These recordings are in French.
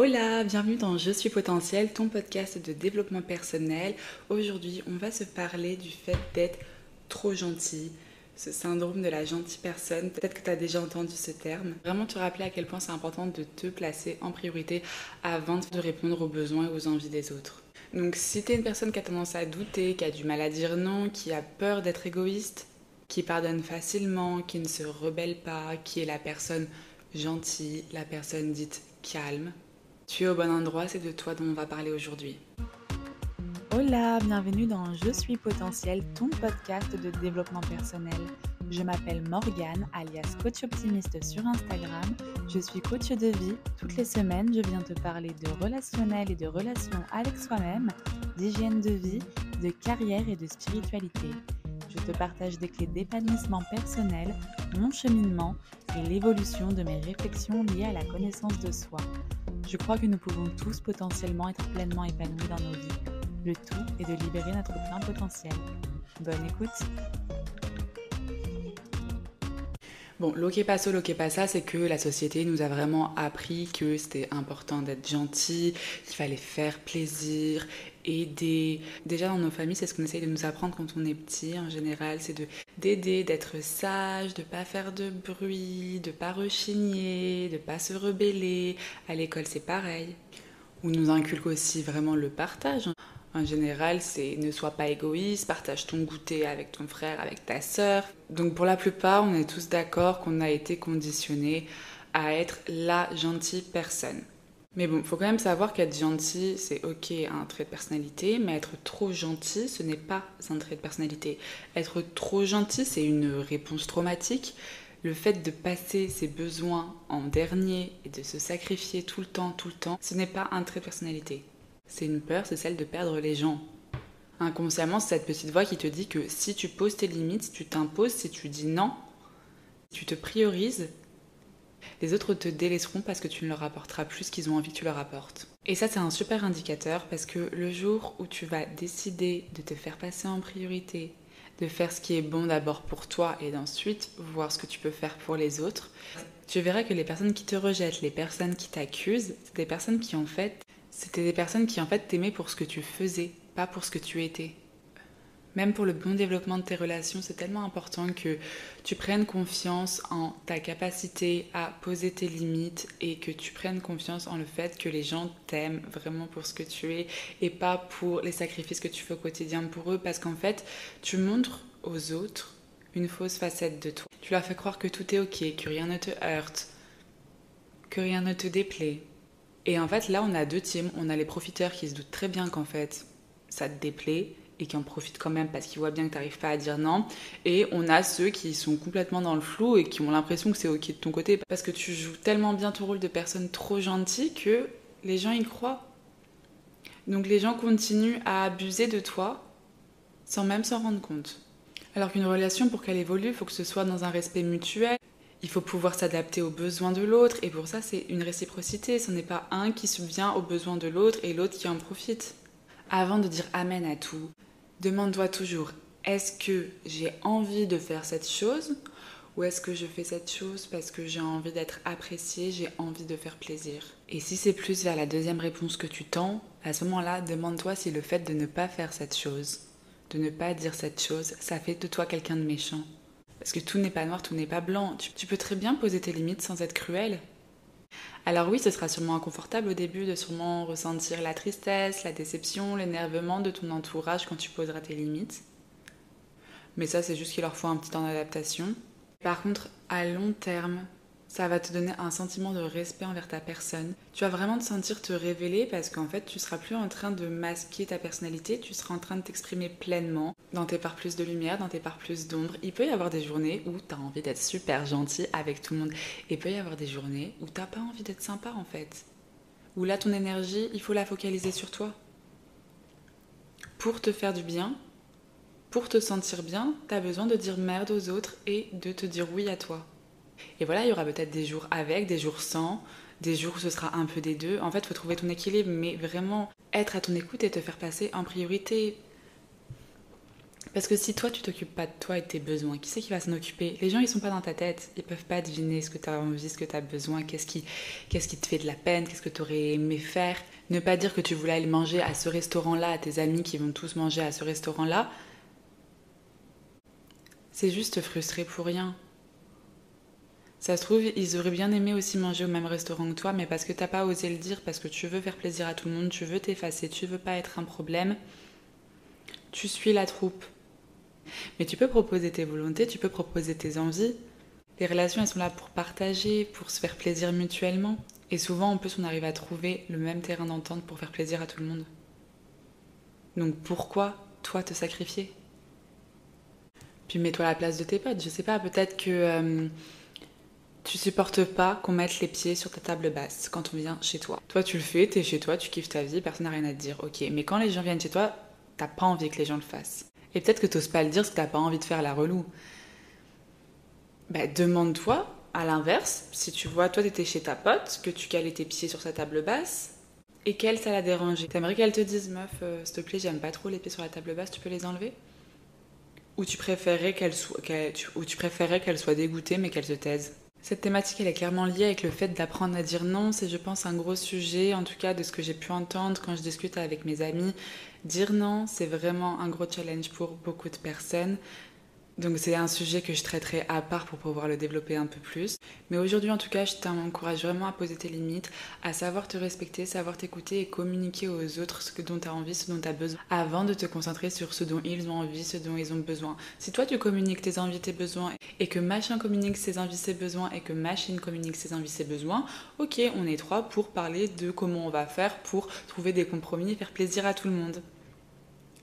Hola, bienvenue dans Je suis potentiel, ton podcast de développement personnel. Aujourd'hui, on va se parler du fait d'être trop gentil, ce syndrome de la gentille personne. Peut-être que tu as déjà entendu ce terme. Vraiment te rappeler à quel point c'est important de te placer en priorité avant de répondre aux besoins et aux envies des autres. Donc si tu es une personne qui a tendance à douter, qui a du mal à dire non, qui a peur d'être égoïste, qui pardonne facilement, qui ne se rebelle pas, qui est la personne gentille, la personne dite calme, tu es au bon endroit, c'est de toi dont on va parler aujourd'hui. Hola, bienvenue dans Je suis potentiel, ton podcast de développement personnel. Je m'appelle Morgane, alias coach optimiste sur Instagram. Je suis coach de vie. Toutes les semaines, je viens te parler de relationnel et de relations avec soi-même, d'hygiène de vie, de carrière et de spiritualité. Je te partage des clés d'épanouissement personnel, mon cheminement et l'évolution de mes réflexions liées à la connaissance de soi. Je crois que nous pouvons tous potentiellement être pleinement épanouis dans nos vies. Le tout est de libérer notre plein potentiel. Bonne écoute Bon, lo que paso, lo que pasa, c'est que la société nous a vraiment appris que c'était important d'être gentil, qu'il fallait faire plaisir, aider. Déjà dans nos familles, c'est ce qu'on essaye de nous apprendre quand on est petit en général, c'est de d'aider, d'être sage, de pas faire de bruit, de pas rechigner, de pas se rebeller. À l'école, c'est pareil. On nous inculque aussi vraiment le partage. En général, c'est ne sois pas égoïste, partage ton goûter avec ton frère, avec ta sœur. Donc pour la plupart, on est tous d'accord qu'on a été conditionné à être la gentille personne. Mais bon, faut quand même savoir qu'être gentil, c'est ok, un trait de personnalité, mais être trop gentil, ce n'est pas un trait de personnalité. Être trop gentil, c'est une réponse traumatique. Le fait de passer ses besoins en dernier et de se sacrifier tout le temps, tout le temps, ce n'est pas un trait de personnalité. C'est une peur, c'est celle de perdre les gens. Inconsciemment, c'est cette petite voix qui te dit que si tu poses tes limites, si tu t'imposes, si tu dis non, si tu te priorises, les autres te délaisseront parce que tu ne leur apporteras plus ce qu'ils ont envie que tu leur apportes. Et ça, c'est un super indicateur parce que le jour où tu vas décider de te faire passer en priorité, de faire ce qui est bon d'abord pour toi et d'ensuite voir ce que tu peux faire pour les autres, tu verras que les personnes qui te rejettent, les personnes qui t'accusent, c'est des personnes qui en fait, c'était des personnes qui en fait t'aimaient pour ce que tu faisais, pas pour ce que tu étais. Même pour le bon développement de tes relations, c'est tellement important que tu prennes confiance en ta capacité à poser tes limites et que tu prennes confiance en le fait que les gens t'aiment vraiment pour ce que tu es et pas pour les sacrifices que tu fais au quotidien pour eux parce qu'en fait, tu montres aux autres une fausse facette de toi. Tu leur fais croire que tout est ok, que rien ne te heurte, que rien ne te déplaît. Et en fait, là, on a deux teams. On a les profiteurs qui se doutent très bien qu'en fait, ça te déplaît et qui en profitent quand même parce qu'ils voient bien que tu n'arrives pas à dire non. Et on a ceux qui sont complètement dans le flou et qui ont l'impression que c'est ok de ton côté parce que tu joues tellement bien ton rôle de personne trop gentille que les gens y croient. Donc les gens continuent à abuser de toi sans même s'en rendre compte. Alors qu'une relation, pour qu'elle évolue, il faut que ce soit dans un respect mutuel. Il faut pouvoir s'adapter aux besoins de l'autre et pour ça c'est une réciprocité. Ce n'est pas un qui subvient aux besoins de l'autre et l'autre qui en profite. Avant de dire amen à tout, Demande-toi toujours, est-ce que j'ai envie de faire cette chose ou est-ce que je fais cette chose parce que j'ai envie d'être appréciée, j'ai envie de faire plaisir? Et si c'est plus vers la deuxième réponse que tu tends, à ce moment-là, demande-toi si le fait de ne pas faire cette chose, de ne pas dire cette chose, ça fait de toi quelqu'un de méchant. Parce que tout n'est pas noir, tout n'est pas blanc. Tu, tu peux très bien poser tes limites sans être cruel. Alors oui, ce sera sûrement inconfortable au début de sûrement ressentir la tristesse, la déception, l'énervement de ton entourage quand tu poseras tes limites. Mais ça, c'est juste qu'il leur faut un petit temps d'adaptation. Par contre, à long terme, ça va te donner un sentiment de respect envers ta personne. Tu vas vraiment te sentir te révéler parce qu'en fait, tu seras plus en train de masquer ta personnalité, tu seras en train de t'exprimer pleinement dans tes parts plus de lumière, dans tes parts plus d'ombre. Il peut y avoir des journées où tu as envie d'être super gentil avec tout le monde. Et il peut y avoir des journées où t'as pas envie d'être sympa en fait. Où là, ton énergie, il faut la focaliser sur toi. Pour te faire du bien, pour te sentir bien, tu as besoin de dire merde aux autres et de te dire oui à toi. Et voilà, il y aura peut-être des jours avec, des jours sans, des jours où ce sera un peu des deux. En fait, il faut trouver ton équilibre, mais vraiment être à ton écoute et te faire passer en priorité. Parce que si toi tu t'occupes pas de toi et de tes besoins, qui c'est qui va s'en occuper? Les gens ils sont pas dans ta tête, ils peuvent pas deviner ce que tu as envie, ce que tu as besoin, qu'est-ce qui, qui te fait de la peine, qu'est-ce que tu aurais aimé faire. Ne pas dire que tu voulais aller manger à ce restaurant-là, à tes amis qui vont tous manger à ce restaurant-là, c'est juste te frustrer pour rien. Ça se trouve, ils auraient bien aimé aussi manger au même restaurant que toi, mais parce que t'as pas osé le dire, parce que tu veux faire plaisir à tout le monde, tu veux t'effacer, tu veux pas être un problème, tu suis la troupe. Mais tu peux proposer tes volontés, tu peux proposer tes envies. Les relations, elles sont là pour partager, pour se faire plaisir mutuellement. Et souvent, en plus, on arrive à trouver le même terrain d'entente pour faire plaisir à tout le monde. Donc pourquoi, toi, te sacrifier? Puis mets-toi à la place de tes potes. Je sais pas, peut-être que euh, tu supportes pas qu'on mette les pieds sur ta table basse quand on vient chez toi. Toi, tu le fais, t'es chez toi, tu kiffes ta vie, personne n'a rien à te dire. Ok, mais quand les gens viennent chez toi, t'as pas envie que les gens le fassent. Et peut-être que t'oses pas le dire parce que t'as pas envie de faire la relou. Bah, demande-toi, à l'inverse, si tu vois, toi t'étais chez ta pote, que tu calais tes pieds sur sa table basse, et qu'elle, ça l'a dérangé. T'aimerais qu'elle te dise, meuf, euh, s'il te plaît, j'aime pas trop les pieds sur la table basse, tu peux les enlever? Ou tu ou qu'elle soit dégoûtée mais qu'elle se taise? Cette thématique, elle est clairement liée avec le fait d'apprendre à dire non. C'est, je pense, un gros sujet, en tout cas de ce que j'ai pu entendre quand je discute avec mes amis. Dire non, c'est vraiment un gros challenge pour beaucoup de personnes. Donc c'est un sujet que je traiterai à part pour pouvoir le développer un peu plus. Mais aujourd'hui en tout cas, je t'encourage vraiment à poser tes limites, à savoir te respecter, savoir t'écouter et communiquer aux autres ce dont tu as envie, ce dont tu as besoin, avant de te concentrer sur ce dont ils ont envie, ce dont ils ont besoin. Si toi tu communiques tes envies, tes besoins, et que machin communique ses envies, ses besoins, et que machine communique ses envies, ses besoins, ok, on est trois pour parler de comment on va faire pour trouver des compromis et faire plaisir à tout le monde.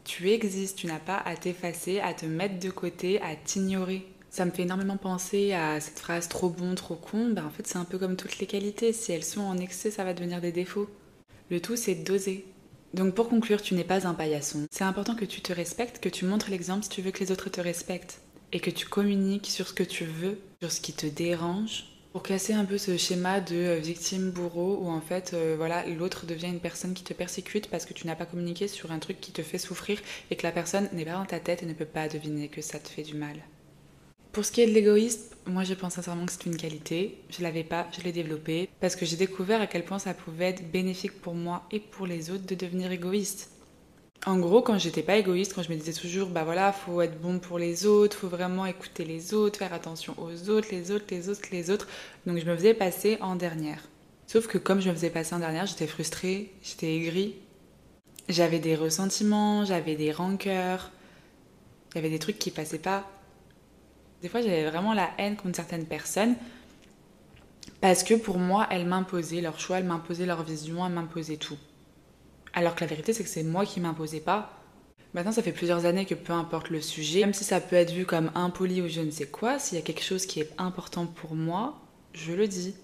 Tu existes, tu n'as pas à t'effacer, à te mettre de côté, à t'ignorer. Ça me fait énormément penser à cette phrase trop bon, trop con. Ben, en fait, c'est un peu comme toutes les qualités. Si elles sont en excès, ça va devenir des défauts. Le tout, c'est d'oser. Donc pour conclure, tu n'es pas un paillasson. C'est important que tu te respectes, que tu montres l'exemple si tu veux que les autres te respectent. Et que tu communiques sur ce que tu veux, sur ce qui te dérange, pour casser un peu ce schéma de euh, victime-bourreau où en fait euh, voilà l'autre devient une personne qui te persécute parce que tu n'as pas communiqué sur un truc qui te fait souffrir et que la personne n'est pas dans ta tête et ne peut pas deviner que ça te fait du mal. Pour ce qui est de l'égoïsme, moi je pense sincèrement que c'est une qualité. Je l'avais pas, je l'ai développée parce que j'ai découvert à quel point ça pouvait être bénéfique pour moi et pour les autres de devenir égoïste. En gros, quand j'étais pas égoïste, quand je me disais toujours, bah voilà, faut être bon pour les autres, faut vraiment écouter les autres, faire attention aux autres, les autres, les autres, les autres. Donc je me faisais passer en dernière. Sauf que comme je me faisais passer en dernière, j'étais frustrée, j'étais aigrie. J'avais des ressentiments, j'avais des rancœurs, il y avait des trucs qui passaient pas. Des fois, j'avais vraiment la haine contre certaines personnes parce que pour moi, elles m'imposaient leur choix, elles m'imposaient leur vision, elles m'imposaient tout. Alors que la vérité, c'est que c'est moi qui m'imposais pas. Maintenant, ça fait plusieurs années que peu importe le sujet, même si ça peut être vu comme impoli ou je ne sais quoi, s'il y a quelque chose qui est important pour moi, je le dis.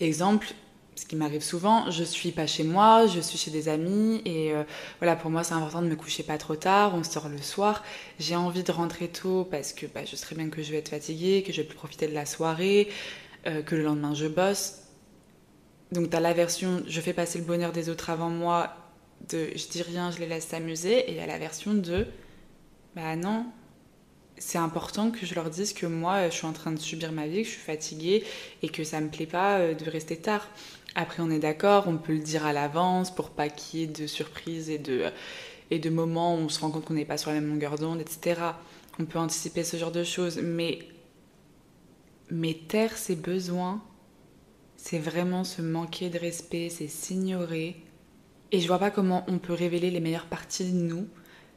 Exemple, ce qui m'arrive souvent, je suis pas chez moi, je suis chez des amis et euh, voilà, pour moi c'est important de me coucher pas trop tard, on sort le soir, j'ai envie de rentrer tôt parce que bah, je sais bien que je vais être fatiguée, que je vais plus profiter de la soirée, euh, que le lendemain je bosse. Donc tu as la version je fais passer le bonheur des autres avant moi, de je dis rien, je les laisse s'amuser, et il y a la version de bah non, c'est important que je leur dise que moi je suis en train de subir ma vie, que je suis fatiguée et que ça me plaît pas euh, de rester tard. Après on est d'accord, on peut le dire à l'avance pour pas qu'il y ait de surprises et de, et de moments où on se rend compte qu'on n'est pas sur la même longueur d'onde, etc. On peut anticiper ce genre de choses, mais, mais taire ses besoins, c'est vraiment se manquer de respect, c'est s'ignorer. Et je vois pas comment on peut révéler les meilleures parties de nous,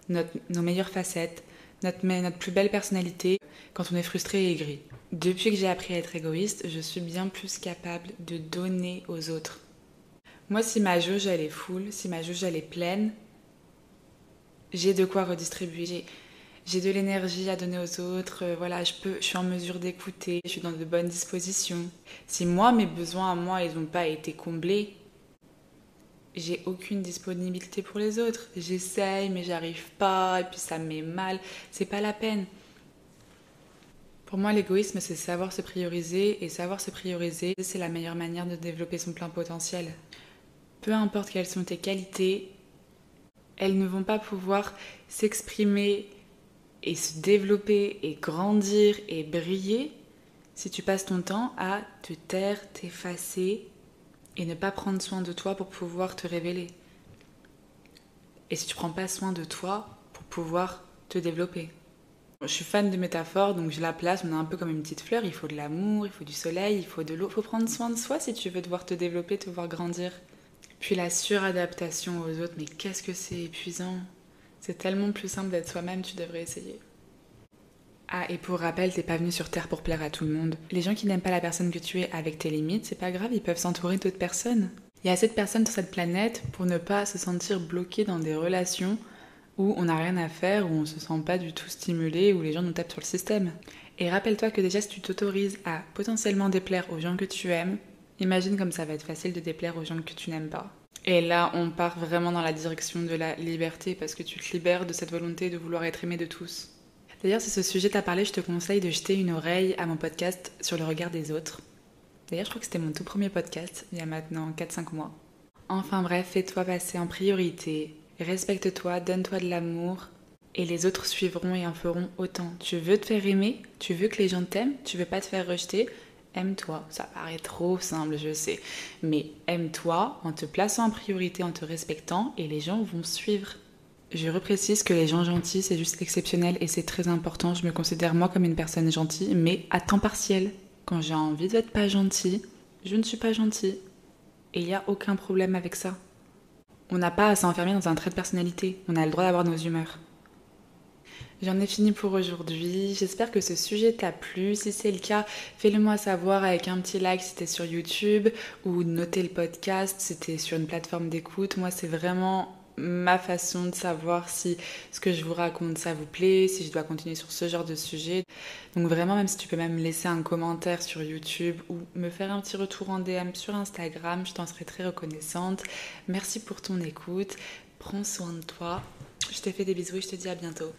nos meilleures facettes, notre, notre plus belle personnalité quand on est frustré et aigri. Depuis que j'ai appris à être égoïste, je suis bien plus capable de donner aux autres. Moi, si ma jauge elle est full, si ma jauge elle est pleine, j'ai de quoi redistribuer j'ai de l'énergie à donner aux autres, euh, voilà, je, peux, je suis en mesure d'écouter, je suis dans de bonnes dispositions. Si moi, mes besoins à moi, ils n'ont pas été comblés, j'ai aucune disponibilité pour les autres. J'essaye, mais j'arrive pas, et puis ça me met mal. C'est pas la peine. Pour moi, l'égoïsme, c'est savoir se prioriser, et savoir se prioriser, c'est la meilleure manière de développer son plein potentiel. Peu importe quelles sont tes qualités, elles ne vont pas pouvoir s'exprimer et se développer et grandir et briller si tu passes ton temps à te taire, t'effacer et ne pas prendre soin de toi pour pouvoir te révéler. Et si tu prends pas soin de toi pour pouvoir te développer. Je suis fan de métaphores, donc je la place, on est un peu comme une petite fleur, il faut de l'amour, il faut du soleil, il faut de l'eau, il faut prendre soin de soi si tu veux devoir te développer, te voir grandir. Puis la suradaptation aux autres, mais qu'est-ce que c'est épuisant C'est tellement plus simple d'être soi-même, tu devrais essayer. Ah, et pour rappel, t'es pas venu sur Terre pour plaire à tout le monde. Les gens qui n'aiment pas la personne que tu es avec tes limites, c'est pas grave, ils peuvent s'entourer d'autres personnes. Il y a assez de personnes sur cette planète pour ne pas se sentir bloqué dans des relations où on n'a rien à faire, où on se sent pas du tout stimulé, où les gens nous tapent sur le système. Et rappelle-toi que déjà si tu t'autorises à potentiellement déplaire aux gens que tu aimes, imagine comme ça va être facile de déplaire aux gens que tu n'aimes pas. Et là, on part vraiment dans la direction de la liberté parce que tu te libères de cette volonté de vouloir être aimé de tous. D'ailleurs, si ce sujet t'a parlé, je te conseille de jeter une oreille à mon podcast sur le regard des autres. D'ailleurs, je crois que c'était mon tout premier podcast, il y a maintenant 4-5 mois. Enfin bref, fais-toi passer en priorité, respecte-toi, donne-toi de l'amour, et les autres suivront et en feront autant. Tu veux te faire aimer, tu veux que les gens t'aiment, tu veux pas te faire rejeter, aime-toi. Ça paraît trop simple, je sais, mais aime-toi en te plaçant en priorité, en te respectant, et les gens vont suivre. Je reprécise que les gens gentils, c'est juste exceptionnel et c'est très important. Je me considère moi comme une personne gentille, mais à temps partiel. Quand j'ai envie d'être pas gentil, je ne suis pas gentil. Et il n'y a aucun problème avec ça. On n'a pas à s'enfermer dans un trait de personnalité. On a le droit d'avoir nos humeurs. J'en ai fini pour aujourd'hui. J'espère que ce sujet t'a plu. Si c'est le cas, fais-le moi savoir avec un petit like si c'était sur YouTube ou notez le podcast si c'était sur une plateforme d'écoute. Moi, c'est vraiment ma façon de savoir si ce que je vous raconte ça vous plaît, si je dois continuer sur ce genre de sujet. Donc vraiment, même si tu peux même laisser un commentaire sur YouTube ou me faire un petit retour en DM sur Instagram, je t'en serai très reconnaissante. Merci pour ton écoute, prends soin de toi. Je te fais des bisous et je te dis à bientôt.